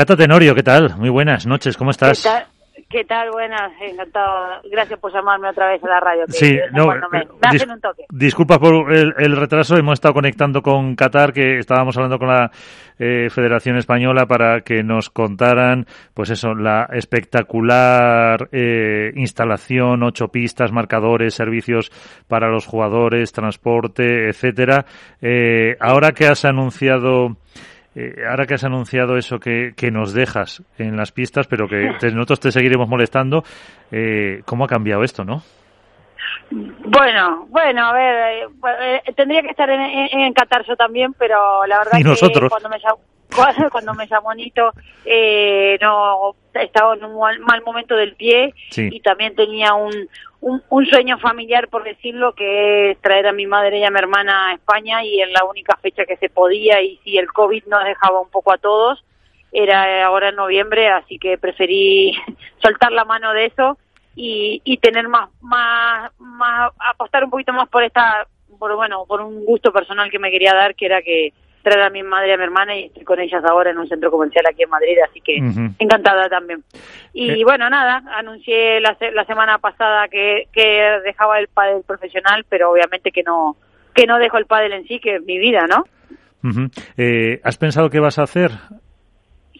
Cata Tenorio, ¿qué tal? Muy buenas noches, ¿cómo estás? ¿Qué tal? ¿Qué tal? Buenas, encantado. Gracias por llamarme otra vez a la radio. sí, no, me, hacen un toque. Disculpa por el, retraso, hemos estado conectando con Qatar, que estábamos hablando con la eh, Federación Española para que nos contaran, pues eso, la espectacular eh, instalación, ocho pistas, marcadores, servicios para los jugadores, transporte, etcétera. Eh, ahora que has anunciado eh, ahora que has anunciado eso que, que, nos dejas en las pistas, pero que nosotros te seguiremos molestando, eh, ¿cómo ha cambiado esto, no? Bueno, bueno, a ver, eh, tendría que estar en, en, Qatar yo también, pero la verdad que cuando me cuando me llamó Nito, eh, no estaba en un mal, momento del pie y también tenía un, un, sueño familiar, por decirlo, que es traer a mi madre y a mi hermana a España y en la única fecha que se podía y si el COVID nos dejaba un poco a todos, era ahora en noviembre, así que preferí soltar la mano de eso y, y tener más, más, más, apostar un poquito más por esta, por bueno, por un gusto personal que me quería dar, que era que traer a mi madre y a mi hermana y estoy con ellas ahora en un centro comercial aquí en Madrid, así que encantada también. Y eh. bueno, nada, anuncié la, la semana pasada que, que dejaba el pádel profesional, pero obviamente que no que no dejo el pádel en sí, que es mi vida, ¿no? eh, ¿Has pensado qué vas a hacer?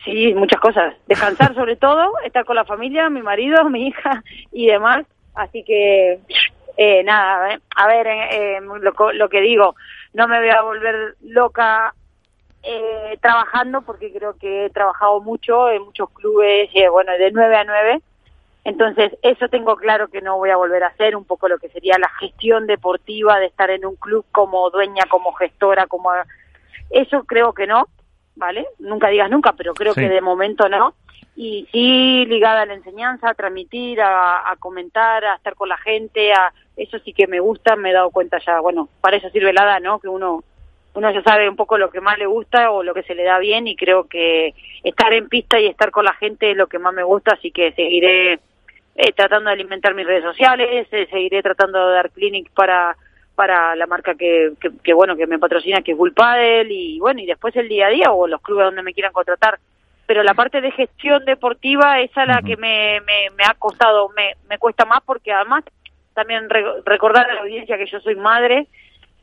Sí, muchas cosas. Descansar sobre todo, estar con la familia, mi marido, mi hija y demás. Así que eh, nada, eh, a ver, eh, eh, lo, lo, que digo, no me voy a volver loca eh, trabajando porque creo que he trabajado mucho en muchos clubes, bueno, de 9 a 9. Entonces, eso tengo claro que no voy a volver a hacer, un poco lo que sería la gestión deportiva de estar en un club como dueña, como gestora, como... Eso creo que no, ¿vale? Nunca digas nunca, pero creo que de momento no y sí ligada a la enseñanza, a transmitir, a, comentar, a estar con la gente, a eso sí que me gusta, me he dado cuenta ya, bueno, para eso sirve la ¿no? Que uno uno ya sabe un poco lo que más le gusta o lo que se le da bien y creo que estar en pista y estar con la gente es lo que más me gusta, así que seguiré eh, tratando de alimentar mis redes sociales, eh, seguiré tratando de dar clinic para para la marca que, que, bueno que me patrocina que es Bull Paddle y bueno y después el día a día o los clubes donde me quieran contratar. Pero la parte de gestión deportiva esa es la que me, me, ha costado, me, me cuesta más porque además también recordar a la audiencia que yo soy madre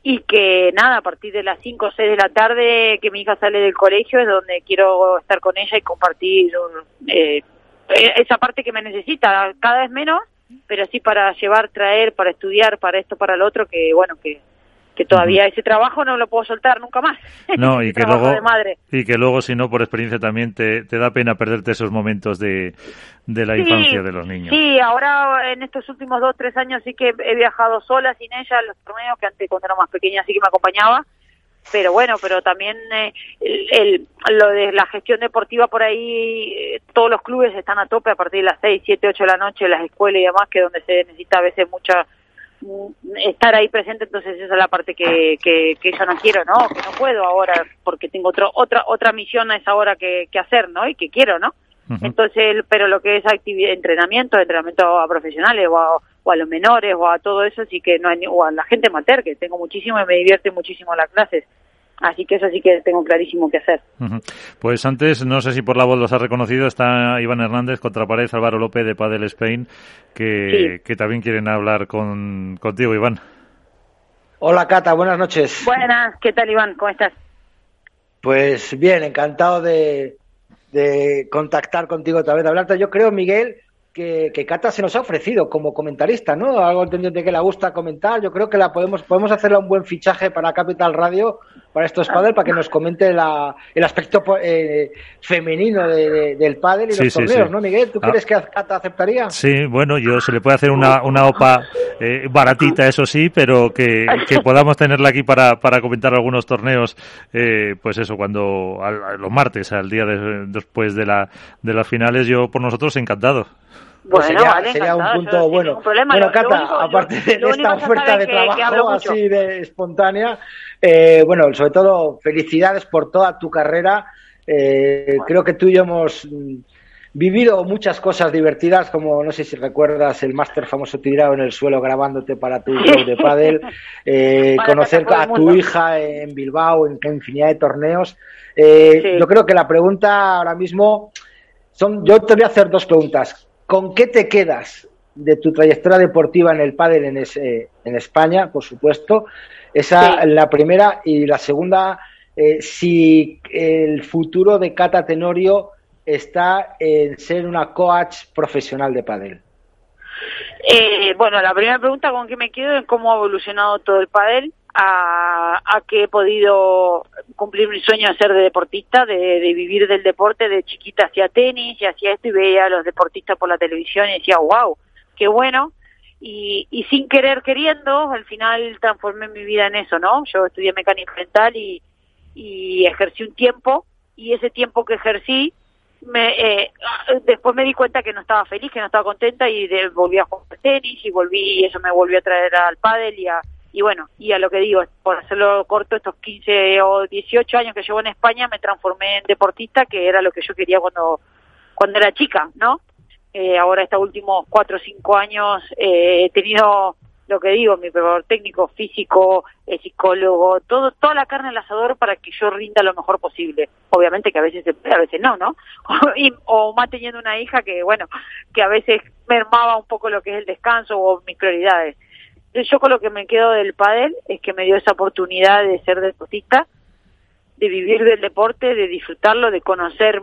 y que nada, a partir de las 5 o 6 de la tarde que mi hija sale del colegio es donde quiero estar con ella y compartir eh, esa parte que me necesita, cada vez menos, pero sí para llevar, traer, para estudiar, para esto, para lo otro, que bueno, que que todavía ese trabajo no lo puedo soltar nunca más. No, y que luego, y que luego, si no, por experiencia también te, te da pena perderte esos momentos de, de la infancia de los niños. Sí, ahora en estos últimos dos, tres años sí que he viajado sola, sin ella, a los torneos, que antes cuando era más pequeña sí que me acompañaba, pero bueno, pero también eh, el, lo de la gestión deportiva por ahí, eh, todos los clubes están a tope a partir de las seis, siete, ocho de la noche, las escuelas y demás, que donde se necesita a veces mucha estar ahí presente, entonces esa es la parte que, que, que yo no quiero, ¿no? Que no puedo ahora porque tengo otro, otra otra misión a esa hora que, que hacer, ¿no? Y que quiero, ¿no? Entonces, pero lo que es actividad, entrenamiento, entrenamiento a profesionales o a, o a los menores o a todo eso, sí que no hay, o a la gente mater, que tengo muchísimo y me divierte muchísimo las clases. Así que eso sí que tengo clarísimo que hacer. Pues antes, no sé si por la voz los ha reconocido, está Iván Hernández contra pared, Álvaro López de Padel Spain, que, que también quieren hablar con, contigo, Iván. Hola, Cata, buenas noches. Buenas, ¿qué tal, Iván? ¿Cómo estás? Pues bien, encantado de, de contactar contigo otra vez, de hablarte. Yo creo, Miguel, que, que, Cata se nos ha ofrecido como comentarista, ¿no? Algo entendiente que le gusta comentar. Yo creo que la podemos, podemos hacerle un buen fichaje para Capital Radio, para estos padres, para que nos comente la, el aspecto eh, femenino del pádel y los torneos, ¿no, Miguel? ¿Tú crees que Cata aceptaría? Sí, bueno, yo se le puede hacer una, una OPA eh, baratita, eso sí, pero que, que, podamos tenerla aquí para, para comentar algunos torneos, eh, pues eso, cuando los martes, al día después de, la, de las finales, yo por nosotros encantado. Pues sería, un punto bueno. Bueno, Cata, aparte de esta oferta de trabajo así de espontánea, eh, bueno, sobre todo felicidades por toda tu carrera. Eh, creo que tú y yo hemos vivido muchas cosas divertidas, como no sé si recuerdas el máster famoso tirado en el suelo grabándote para tu show de pádel, eh, conocer a tu hija en Bilbao, en, infinidad de torneos. Eh, yo creo que la pregunta ahora mismo son, yo te voy a hacer dos preguntas. ¿Con qué te quedas de tu trayectoria deportiva en el pádel en, en España, por supuesto? Esa es la primera y la segunda, eh, si el futuro de Cata Tenorio está en ser una coach profesional de pádel. Eh, bueno, la primera pregunta con que me quedo es cómo ha evolucionado todo el pádel, a, a, que he podido cumplir mi sueño de ser de deportista, de, vivir del deporte, de chiquita hacía tenis y hacía esto y veía a los deportistas por la televisión y decía, wow, qué bueno. Y, y sin querer queriendo, al final transformé mi vida en eso, ¿no? Yo estudié mecánica mental y, y ejercí un tiempo y ese tiempo que ejercí me, eh, después me di cuenta que no estaba feliz, que no estaba contenta y volví a jugar tenis y volví y eso me volvió a traer al pádel y a, y bueno, y a lo que digo, por hacerlo corto, estos 15 o 18 años que llevo en España me transformé en deportista, que era lo que yo quería cuando, cuando era chica, ¿no? Eh, ahora estos últimos 4 o 5 años eh, he tenido lo que digo, mi preparador técnico, físico, eh, psicólogo, todo, toda la carne al asador para que yo rinda lo mejor posible. Obviamente que a veces se a veces no, ¿no? o más teniendo una hija que, bueno, que a veces mermaba un poco lo que es el descanso o mis prioridades. Yo con lo que me quedo del pádel es que me dio esa oportunidad de ser deportista, de vivir del deporte, de disfrutarlo, de conocer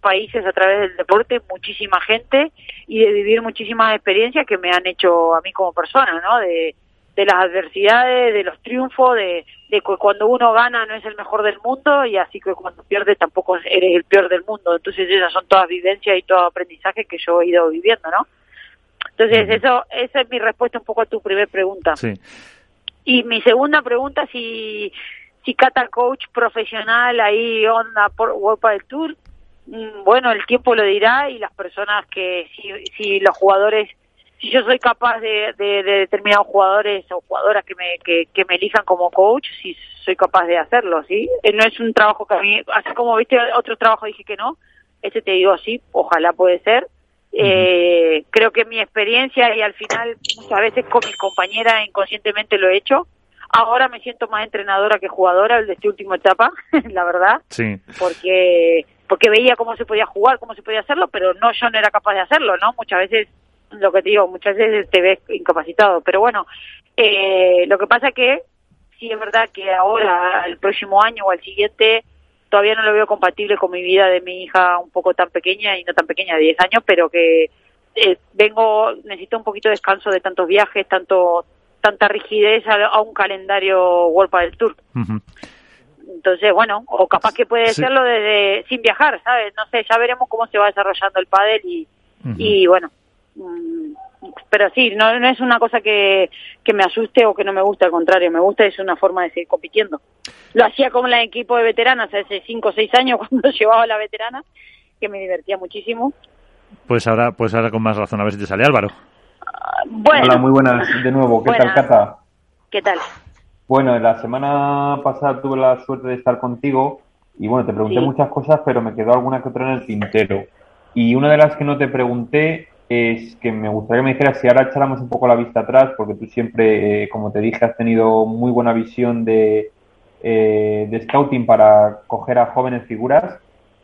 países a través del deporte, muchísima gente y de vivir muchísimas experiencias que me han hecho a mí como persona, ¿no? De, las adversidades, de los triunfos, de, que cuando uno gana no es el mejor del mundo y así que cuando pierdes tampoco eres el peor del mundo. Entonces esas son todas vivencias y todo aprendizaje que yo he ido viviendo, ¿no? Entonces eso esa es mi respuesta un poco a tu primera pregunta. Sí. Y mi segunda pregunta si si Cata Coach profesional ahí onda por World del Tour, Mm, bueno, el tiempo lo dirá y las personas que, si, si los jugadores, si yo soy capaz de, de, determinados jugadores o jugadoras que me, que, que, me elijan como coach, si soy capaz de hacerlo, ¿sí? Eh, no es un trabajo que a mí, así como viste otro trabajo dije que no, este te digo sí, ojalá puede ser. Eh, creo que mi experiencia y al final muchas veces con mis compañeras inconscientemente lo he hecho. Ahora me siento más entrenadora que jugadora de esta última etapa, la verdad. Sí. Porque porque veía cómo se podía jugar, cómo se podía hacerlo, pero no, yo no era capaz de hacerlo, ¿no? Muchas veces, lo que te digo, muchas veces te ves incapacitado, pero bueno, eh, lo que pasa que sí es verdad que ahora, el próximo año o el siguiente, todavía no lo veo compatible con mi vida de mi hija un poco tan pequeña y no tan pequeña, de 10 años, pero que eh, vengo, necesito un poquito de descanso de tantos viajes, tanto tanta rigidez a, un calendario World del Tour. Entonces, bueno, o capaz que puede serlo desde sin viajar, ¿sabes? No sé, ya veremos cómo se va desarrollando el pádel y, y bueno, mm, pero sí, no, no es una cosa que, que me asuste o que no me guste, al contrario, me gusta, es una forma de seguir compitiendo. Lo hacía con el equipo de veteranas hace cinco o seis años cuando llevaba la veterana, que me divertía muchísimo. Pues ahora, pues ahora con más razón, a ver si te sale Álvaro. bueno. Hola, muy buenas de nuevo, ¿qué tal, Cata? ¿Qué tal? Bueno, la semana pasada tuve la suerte de estar contigo y bueno, te pregunté muchas cosas, pero me quedó alguna que otra en el tintero. Y una de las que no te pregunté es que me gustaría que me dijeras si ahora echáramos un poco la vista atrás, porque tú siempre, eh, como te dije, has tenido muy buena visión de, eh, de scouting para coger a jóvenes figuras.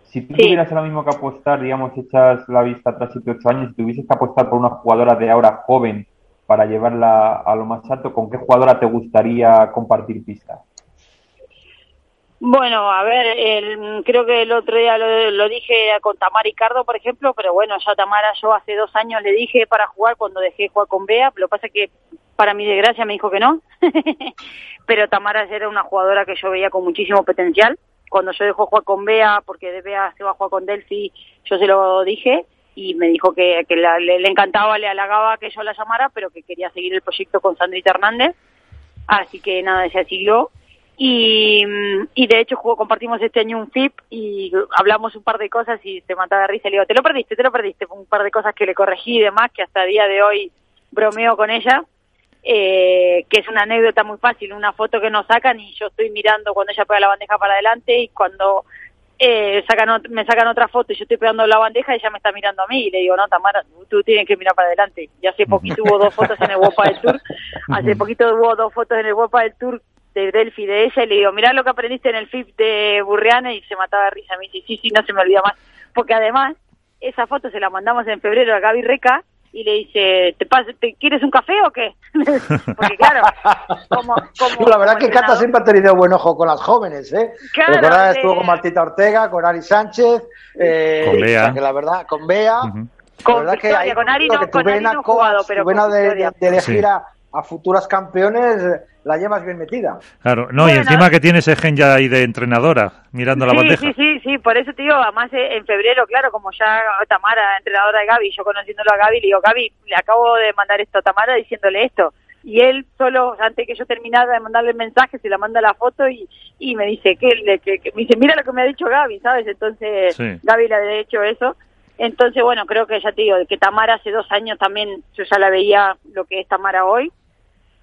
Si tú tuvieras ahora mismo que apostar, digamos, echas la vista atrás 7 8 años, si tuvieses que apostar por una jugadora de ahora joven para llevarla a lo más alto, ¿con qué jugadora te gustaría compartir pista? Bueno, a ver, el, creo que el otro día lo, dije con Tamara Ricardo, por ejemplo, pero bueno, ya Tamara yo hace dos años le dije para jugar cuando dejé de jugar con Bea, lo que pasa que para mi desgracia me dijo que no, pero Tamara era una jugadora que yo veía con muchísimo potencial. Cuando yo dejó jugar con Bea, porque de Bea se va a jugar con Delphi, yo se lo dije, y me dijo que, que le, encantaba, le halagaba que yo la llamara, pero que quería seguir el proyecto con Sandrita Hernández. Así que nada, se siguió. Y, y de hecho jugó, compartimos este año un FIP y hablamos un par de cosas y se mataba de risa. Le digo, te lo perdiste, te lo perdiste. Un par de cosas que le corregí y demás, que hasta el día de hoy bromeo con ella. Eh, que es una anécdota muy fácil, una foto que nos sacan y yo estoy mirando cuando ella pega la bandeja para adelante y cuando eh, sacan, me sacan otra foto y yo estoy pegando la bandeja y ella me está mirando a mí y le digo, no, Tamara, tú, tienes que mirar para adelante. Y hace poquito hubo dos fotos en el Wopa del Tour, hace poquito hubo dos fotos en el Wopa del Tour de Delphi de ella y le digo, mirá lo que aprendiste en el FIP de Burriana y se mataba de risa. Me dice, sí, sí, no se me olvida más. Porque además, esa foto se la mandamos en febrero a Gaby Reca y le dice, ¿te, ¿te quieres un café o qué? Porque claro, como... como la verdad que Cata siempre ha tenido buen ojo con las jóvenes, ¿eh? Claro, estuvo con Martita Ortega, con Ari Sánchez, eh, con Bea. Que la verdad, con Bea. Con, Victoria, con Ari no, con Ari no jugado, pero con de, de, de, elegir a, a futuras campeones la llevas bien metida. Claro, no, y encima que tienes ese gen ya ahí de entrenadora, mirando la bandeja. Sí, sí, sí, por eso digo, además eh, en febrero, claro, como ya Tamara, entrenadora de Gaby, yo conociéndolo a Gaby, le digo, Gaby, le acabo de mandar esto a Tamara diciéndole esto. Y él solo, antes que yo terminara de mandarle el mensaje, se la manda la foto y, y me dice que, que, me dice, mira lo que me ha dicho Gaby, ¿sabes? Entonces, Gaby le ha hecho eso. Entonces, bueno, creo que ya te digo, que Tamara hace dos años también, yo ya la veía lo que es Tamara hoy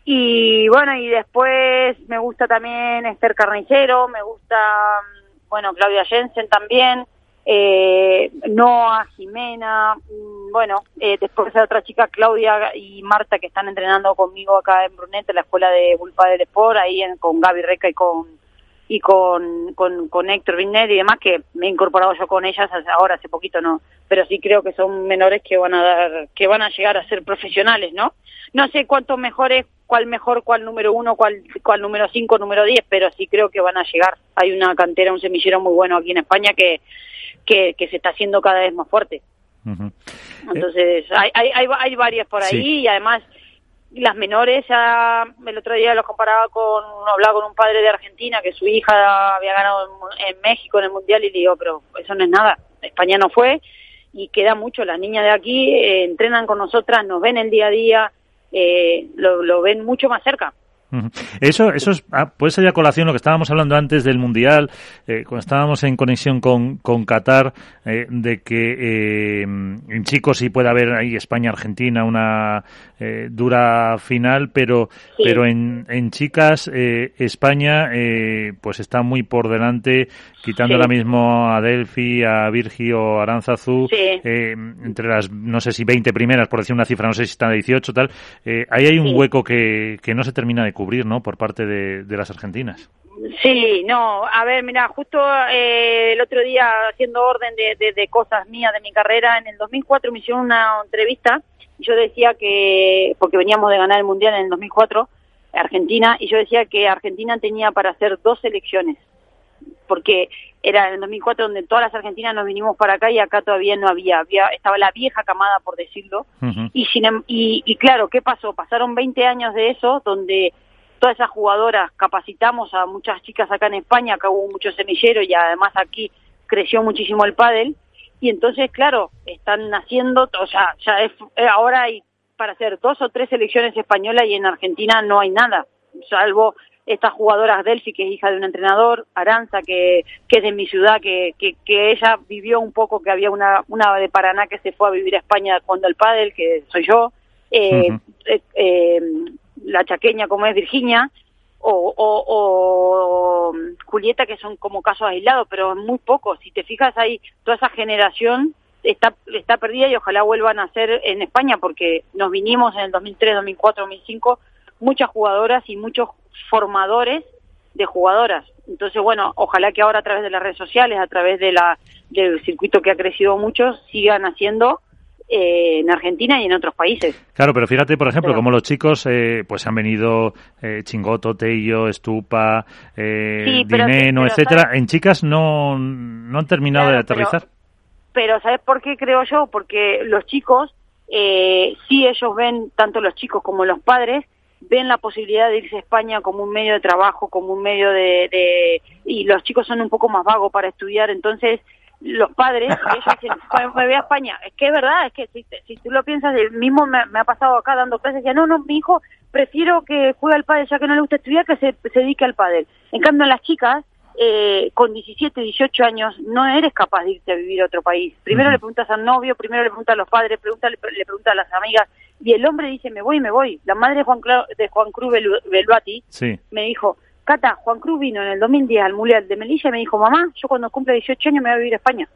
y bueno, y después me gusta también Esther Carnicero, me gusta, mm, bueno, Claudia Jensen también, eh, Noah, Jimena, mm, bueno, eh, después hay otra chica, Claudia y Marta, que están entrenando conmigo acá en Brunete, la escuela de Bulpa del Sport, ahí en, con Gaby Reca y con y con, con, con Héctor Vinet y demás, que me he incorporado yo con ellas ahora, hace poquito no, pero sí creo que son menores que van a dar, que van a llegar a ser profesionales, ¿no? No sé cuántos mejores, cuál mejor, cuál número uno, cuál, cuál número cinco, número diez, pero sí creo que van a llegar. Hay una cantera, un semillero muy bueno aquí en España que, que, que se está haciendo cada vez más fuerte. Entonces, hay, hay, hay, hay varias por ahí y además las menores, ya el otro día los comparaba con, hablaba con un padre de Argentina que su hija había ganado en, México en el Mundial y le digo, pero eso no es nada, España no fue y queda mucho, las niñas de aquí eh, entrenan con nosotras, nos ven el día a día, eh, lo, lo ven mucho más cerca. Eso, eso es, ah, puede ser ya colación lo que estábamos hablando antes del Mundial, eh, cuando estábamos en conexión con, con Qatar, eh, de que eh, en chicos sí puede haber ahí España-Argentina una dura final, pero, pero en, en chicas España pues está muy por delante, quitando ahora mismo a Delphi, a Virgio, Aranzazú, entre las, no sé si 20 primeras, por decir una cifra, no sé si están a 18 tal, ahí hay un hueco que, que no se termina de cubrir cubrir, ¿no? Por parte de, las argentinas. Sí, no, a ver, mira, justo eh, el otro día haciendo orden de, cosas mías de mi carrera, en el 2004 me hicieron una entrevista y yo decía que, porque veníamos de ganar el Mundial en el 2004, Argentina, y yo decía que Argentina tenía para hacer dos selecciones, porque era en el 2004 donde todas las argentinas nos vinimos para acá y acá todavía no había, había estaba la vieja camada, por decirlo, y, sin, y, y claro, ¿qué pasó? Pasaron 20 años de eso, donde todas esas jugadoras capacitamos a muchas chicas acá en España, acá hubo mucho semillero y además aquí creció muchísimo el pádel. Y entonces claro, están naciendo, o sea, ya es, eh, ahora hay para hacer dos o tres selecciones españolas y en Argentina no hay nada, salvo estas jugadoras Delphi, que es hija de un entrenador, Aranza, que, que es de mi ciudad, que, que, que, ella vivió un poco, que había una, una de Paraná que se fue a vivir a España cuando el pádel, que soy yo, eh, eh, eh la chaqueña como es Virginia, o, o, Julieta, que son como casos aislados, pero muy pocos. Si te fijas ahí, toda esa generación está, está perdida y ojalá vuelvan a ser en España, porque nos vinimos en el 2003, 2004, 2005, muchas jugadoras y muchos formadores de jugadoras. Entonces, bueno, ojalá que ahora a través de las redes sociales, a través de la, del circuito que ha crecido mucho, sigan haciendo eh, en Argentina y en otros países. Claro, pero fíjate, por ejemplo, como los chicos eh, pues han venido eh, Chingoto, Tello, Estupa, eh, Dineno, etcétera. En chicas no, no han terminado de aterrizar. Pero, ¿sabes por qué creo yo? Porque los chicos, eh, sí ellos ven, tanto los chicos como los padres, ven la posibilidad de irse a España como un medio de trabajo, como un medio de, de y los chicos son un poco más vagos para estudiar, entonces los padres, ellos dicen, me voy a España. Es que es verdad, es que si, si tú lo piensas, el mismo me, ha pasado acá dando clases, decía, no, no, mi hijo, prefiero que juegue al padre ya que no le gusta estudiar, que se, se dedique al padre. En cambio, las chicas, eh, con 17, 18 años, no eres capaz de irte a vivir a otro país. Primero le preguntas al novio, primero le preguntas a los padres, pregunta, le, preguntas a las amigas, y el hombre dice, me voy, me voy. La madre de Juan, de Juan Cruz Beluati me dijo, Cata, Juan Cruz vino en el 2010 al Mundial de Melilla y me dijo, mamá, yo cuando cumple 18 años me voy a vivir a España.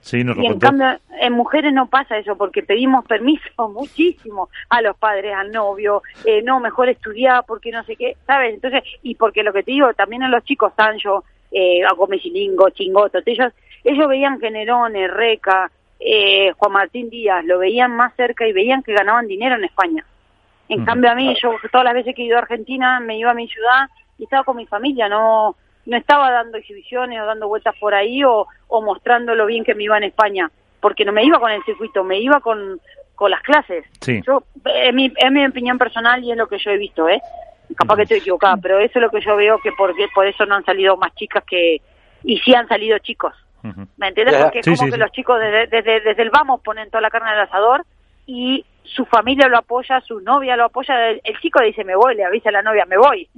Sí, nos lo y en cambio, en mujeres no pasa eso, porque pedimos permiso muchísimo a los padres, al novio, eh, no, mejor estudiar, porque no sé qué, ¿sabes? Entonces, y porque lo que te digo, también en los chicos, Sancho, eh, Agomesilingo, Chingoto, ellos, ellos veían que Nerone, Reca, eh, Juan Martín Díaz, lo veían más cerca y veían que ganaban dinero en España. En cambio a mí, yo todas las veces que he ido a Argentina, me iba a mi ciudad y estaba con mi familia, no no estaba dando exhibiciones o dando vueltas por ahí o, o mostrando lo bien que me iba en España, porque no me iba con el circuito, me iba con, con las clases. Sí. Yo, es mi, es mi opinión personal y es lo que yo he visto, ¿eh? Capaz que estoy equivocada, pero eso es lo que yo veo que por, por eso no han salido más chicas que... Y sí han salido chicos. ¿Me entiendes? Porque es sí, como sí, que sí. los chicos desde, desde, desde el vamos ponen toda la carne al asador y su familia lo apoya, su novia lo apoya. El, el chico dice, me voy, le avisa a la novia, me voy.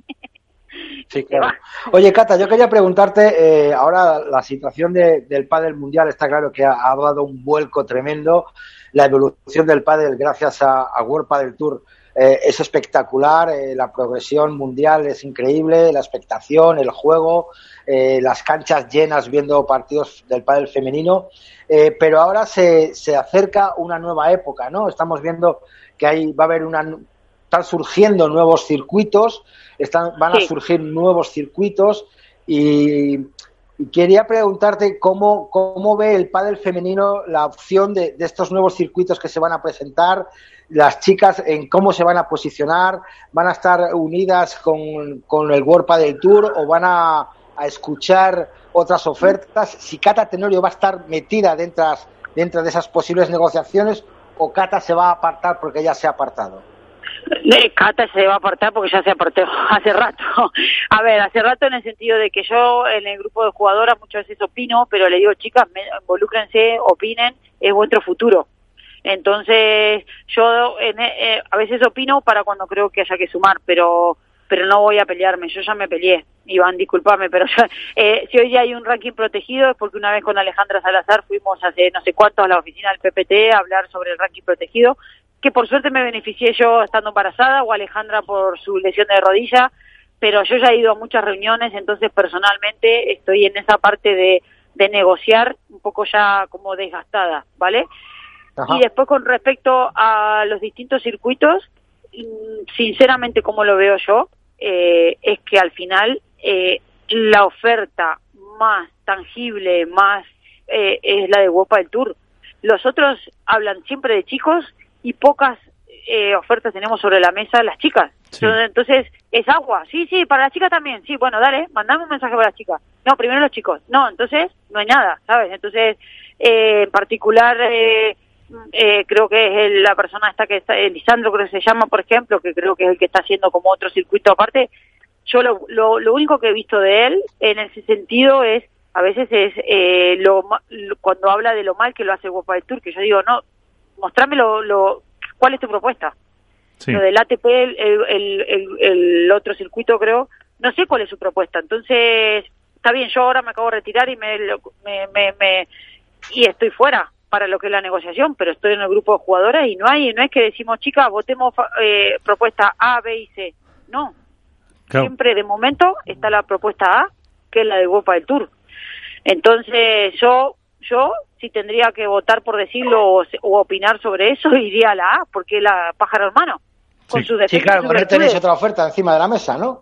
Sí, claro. Oye, Cata, yo quería preguntarte, eh, ahora la situación de- del pádel mundial está claro que ha, ha dado un vuelco tremendo. La evolución del pádel gracias a, a World Padel Tour eh, es espectacular, eh, la progresión mundial es increíble, la expectación, el juego, eh, las canchas llenas viendo partidos del pádel femenino, eh, pero ahora se, se acerca una nueva época, ¿no? Estamos viendo que hay, va a haber una, están surgiendo nuevos circuitos, están, van a surgir nuevos circuitos y, y quería preguntarte cómo, cómo ve el pádel femenino la opción de, de estos nuevos circuitos que se van a presentar, las chicas en cómo se van a posicionar, van a estar unidas con, con el World Padel Tour o van a, a escuchar otras ofertas, si Cata Tenorio va a estar metida dentro, dentro de esas posibles negociaciones o Cata se va a apartar porque ya se ha apartado. Eh, Cata se va a apartar porque ya se apartó hace rato. A ver, hace rato en el sentido de que yo en el grupo de jugadoras muchas veces opino, pero le digo, chicas, involúcrense, opinen, es vuestro futuro. Entonces, yo en- eh, a veces opino para cuando creo que haya que sumar, pero pero no voy a pelearme, yo ya me peleé. Iván, disculpame, pero yo, eh, si hoy hay un ranking protegido es porque una vez con Alejandra Salazar fuimos hace no sé cuánto a la oficina del PPT a hablar sobre el ranking protegido, que por suerte me beneficié yo estando embarazada o Alejandra por su lesión de rodilla, pero yo ya he ido a muchas reuniones, entonces personalmente estoy en esa parte de, de negociar un poco ya como desgastada, ¿vale? Ajá. Y después con respecto a los distintos circuitos, sinceramente como lo veo yo, eh, es que al final eh, la oferta más tangible, más eh, es la de Wopa del Tour. Los otros hablan siempre de chicos y pocas eh, ofertas tenemos sobre la mesa las chicas. Sí. Entonces, entonces, es agua. Sí, sí, para la chica también. Sí, bueno, dale, mandame un mensaje para la chica. No, primero los chicos. No, entonces no hay nada, ¿sabes? Entonces, eh, en particular, eh, eh, creo que es el- la persona esta que está, Lisandro creo que se llama, por ejemplo, que creo que es el que está haciendo como otro circuito aparte. Yo lo, lo, lo único que he visto de él en ese sentido es, a veces es eh, lo- cuando habla de lo mal que lo hace Guapa del Tour, que yo digo, no, mostrame lo, lo, cuál es tu propuesta. Sí. Lo del ATP, el, el, el, el otro circuito creo, no sé cuál es su propuesta. Entonces, está bien, yo ahora me acabo de retirar y me, me, me, me- y estoy fuera para lo que es la negociación, pero estoy en el grupo de jugadoras y no hay, no es que decimos, chicas, votemos eh, propuesta A, B y C. No, Claro. siempre de momento está la propuesta A, que es la de Copa del Tour. Entonces yo, yo si tendría que votar por decirlo o, opinar sobre eso, iría a la A, porque es la pájaro hermano. Con Sí. sus Sí, claro, él tenéis otra oferta encima de la mesa, ¿no?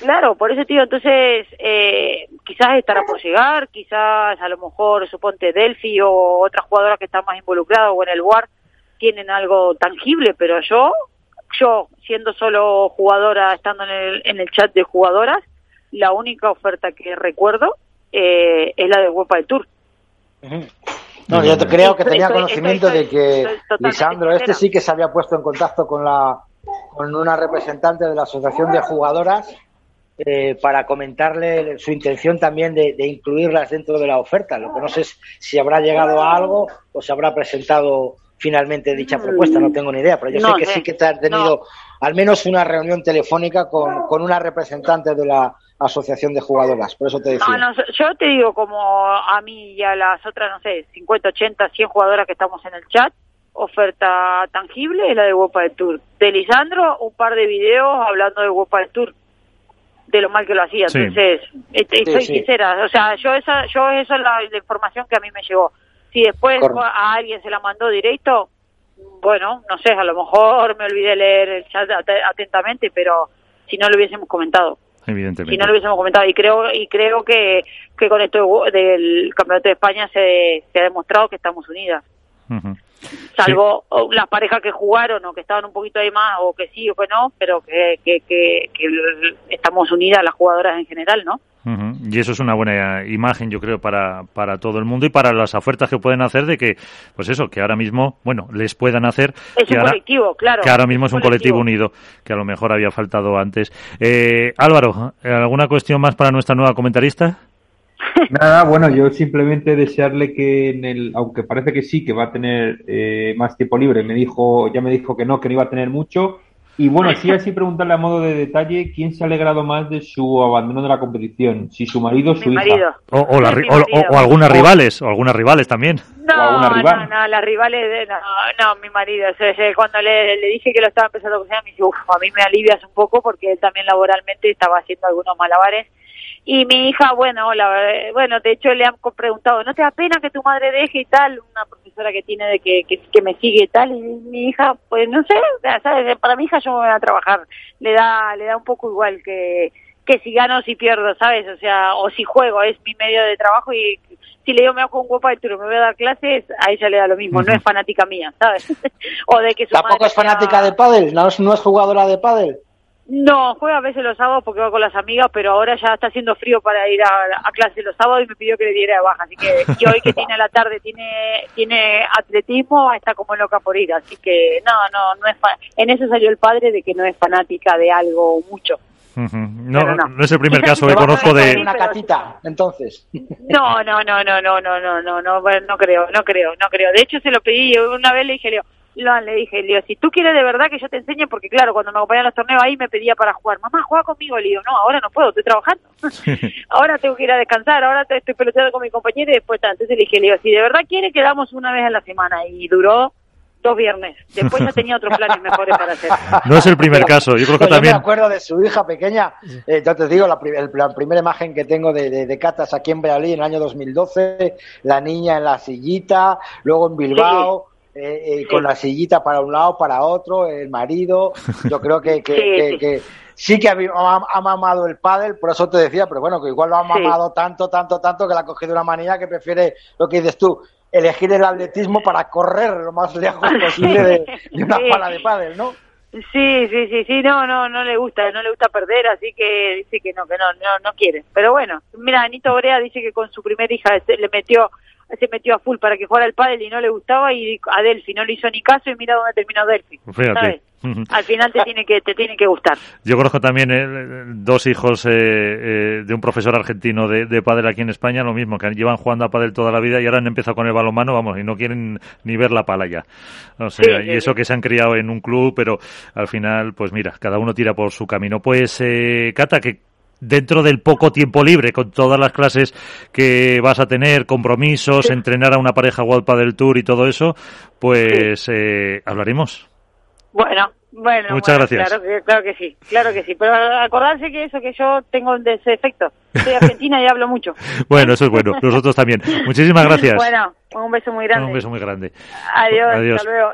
Claro, por eso, tío, entonces eh, quizás estará por llegar, quizás a lo mejor, suponte, Delphi o otras jugadoras que están más involucradas o en el WAR tienen algo tangible, pero yo, yo siendo solo jugadora, estando en el, en el chat de jugadoras, la única oferta que recuerdo eh, es la de Huepa del Tour. No, yo creo que tenía estoy- conocimiento estoy- de que Lisandro este sí que se había puesto en contacto con la con una representante de la asociación de jugadoras eh, para comentarle su intención también de, de incluirlas dentro de la oferta. Lo que no sé es si habrá llegado a algo o se habrá presentado finalmente dicha propuesta, no tengo ni idea, pero yo. No sé que sí que te has tenido al menos una reunión telefónica con, con una representante de la asociación de jugadoras, por eso te decía. No, no, yo te digo como a mí y a las otras, no sé, 50, 80, 100 jugadoras que estamos en el chat, oferta tangible es la de Wopa del Tour. De Lisandro, un par de videos hablando de Wopa del Tour. de lo mal que lo hacía. Entonces, este, soy sincera, o sea, yo esa, yo esa es la, información que a mí me llegó. Si después a alguien se la mandó directo, bueno, no sé, a lo mejor me olvidé leer el chat atentamente, pero si no lo hubiésemos comentado. Evidentemente. Si no lo hubiésemos comentado. Y creo y creo que, que con esto del Campeonato de España se, se ha demostrado que estamos unidas. Salvo las parejas que jugaron o que estaban un poquito ahí más, o que sí o que no, pero que, que, que, que estamos unidas las jugadoras en general, ¿no? Y eso es una buena imagen, yo creo, para, para todo el mundo y para las ofertas que pueden hacer de que, pues eso, que ahora mismo, bueno, les puedan hacer. Es que un ahora, colectivo, claro. Que ahora mismo es un colectivo. unido, que a lo mejor había faltado antes. Eh, Álvaro, ¿alguna cuestión más para nuestra nueva comentarista? Nada, bueno, yo simplemente desearle que en el, aunque parece que sí, que va a tener eh, más tiempo libre, me dijo, ya me dijo que no, que no iba a tener mucho, y bueno, sí, así preguntarle a modo de detalle quién se ha alegrado más de su abandono de la competición, si su marido o su hija. O, o, algunas rivales, o algunas rivales también. No, no, no, las rivales, no, no, mi marido. cuando le, le, dije que lo estaba empezando a cocinar, me dijo, a mí me alivias un poco porque él también laboralmente estaba haciendo algunos malabares y mi hija, bueno, la, bueno, de hecho le han preguntado, ¿no te da pena que tu madre deje y tal? Una profesora que tiene de que, que, me sigue y tal, y mi hija, pues no sé, ¿sabes? para mi hija yo me voy a trabajar, le da, le da un poco igual que, que si gano o si pierdo, ¿sabes? O sea, o si juego, es mi medio de trabajo y si le digo me hago un guapa de turo, me voy a dar clases, a ella le da lo mismo, no es fanática mía, ¿sabes? o de que su ¿Tampoco es fanática de pádel? ¿No es, ¿No es jugadora de pádel? No, juega a veces los sábados porque va con las amigas, pero ahora ya está haciendo frío para ir a, clase los sábados y me pidió que le diera de baja. Así que y hoy que tiene a la tarde tiene tiene atletismo, está como loca por ir. Así que no, no, no es en eso salió el padre de que no es fanática de algo mucho. no, no, es el primer caso que conozco de una catita, entonces. No, no, no, no, no, no, no, no, no, no creo, no creo, no creo. De hecho se lo pedí una vez le dije, Leo, lo, le dije, le digo, si tú quieres de verdad que yo te enseñe, porque claro, cuando me acompañaban a los torneos ahí me pedía para jugar, mamá, juega conmigo, le digo, no, ahora no puedo, estoy trabajando, ahora tengo que ir a descansar, ahora estoy peloteando con mi compañero y después, entonces le dije, le digo, si de verdad quiere, quedamos una vez a la semana, y duró dos viernes. Después ya tenía otros planes mejores para hacer. No es el primer caso, yo creo que también. Yo me acuerdo de su hija pequeña, eh, yo te digo, la, primera imagen que tengo de, de, Catas aquí en Valladolid en el año 2012, la niña en la sillita, luego en Bilbao. Eh, eh, con la sillita para un lado, para otro, el marido. Yo creo que, que, sí, que, ha, mamado el pádel, por eso te decía, pero bueno, que igual lo ha mamado tanto, tanto, tanto que le ha cogido una manía que prefiere lo que dices tú, elegir el atletismo para correr lo más lejos posible de, una pala de pádel, ¿no? Sí, sí, sí, sí, no, no, no le gusta, no le gusta perder, así que dice que no, que no, no, no quiere. Pero bueno, mira, Anito Brea dice que con su primera hija le metió se metió a full para que fuera el pádel y no le gustaba y a Delphi no le hizo ni caso y mira dónde terminó Delphi. Fíjate. Al final te tiene que te tiene que gustar. Yo conozco también eh, dos hijos eh, eh, de un profesor argentino de, de pádel aquí en España, lo mismo, que llevan jugando a pádel toda la vida y ahora han empezado con el balonmano, vamos, y no quieren ni ver la pala ya. O sea, y eso que se han criado en un club, pero al final, pues mira, cada uno tira por su camino. Pues, Cata, que dentro del poco tiempo libre, con todas las clases que vas a tener, compromisos, entrenar a una pareja World del Tour y todo eso, pues eh, hablaremos. Bueno, bueno, muchas gracias. Claro que, claro que sí, claro que sí. Pero acordarse que eso, que yo tengo ese efecto. Soy argentina y hablo mucho. bueno, eso es bueno. Nosotros también. Muchísimas gracias. Bueno, un beso muy grande. Un beso muy grande. Adiós. Adiós. Hasta luego.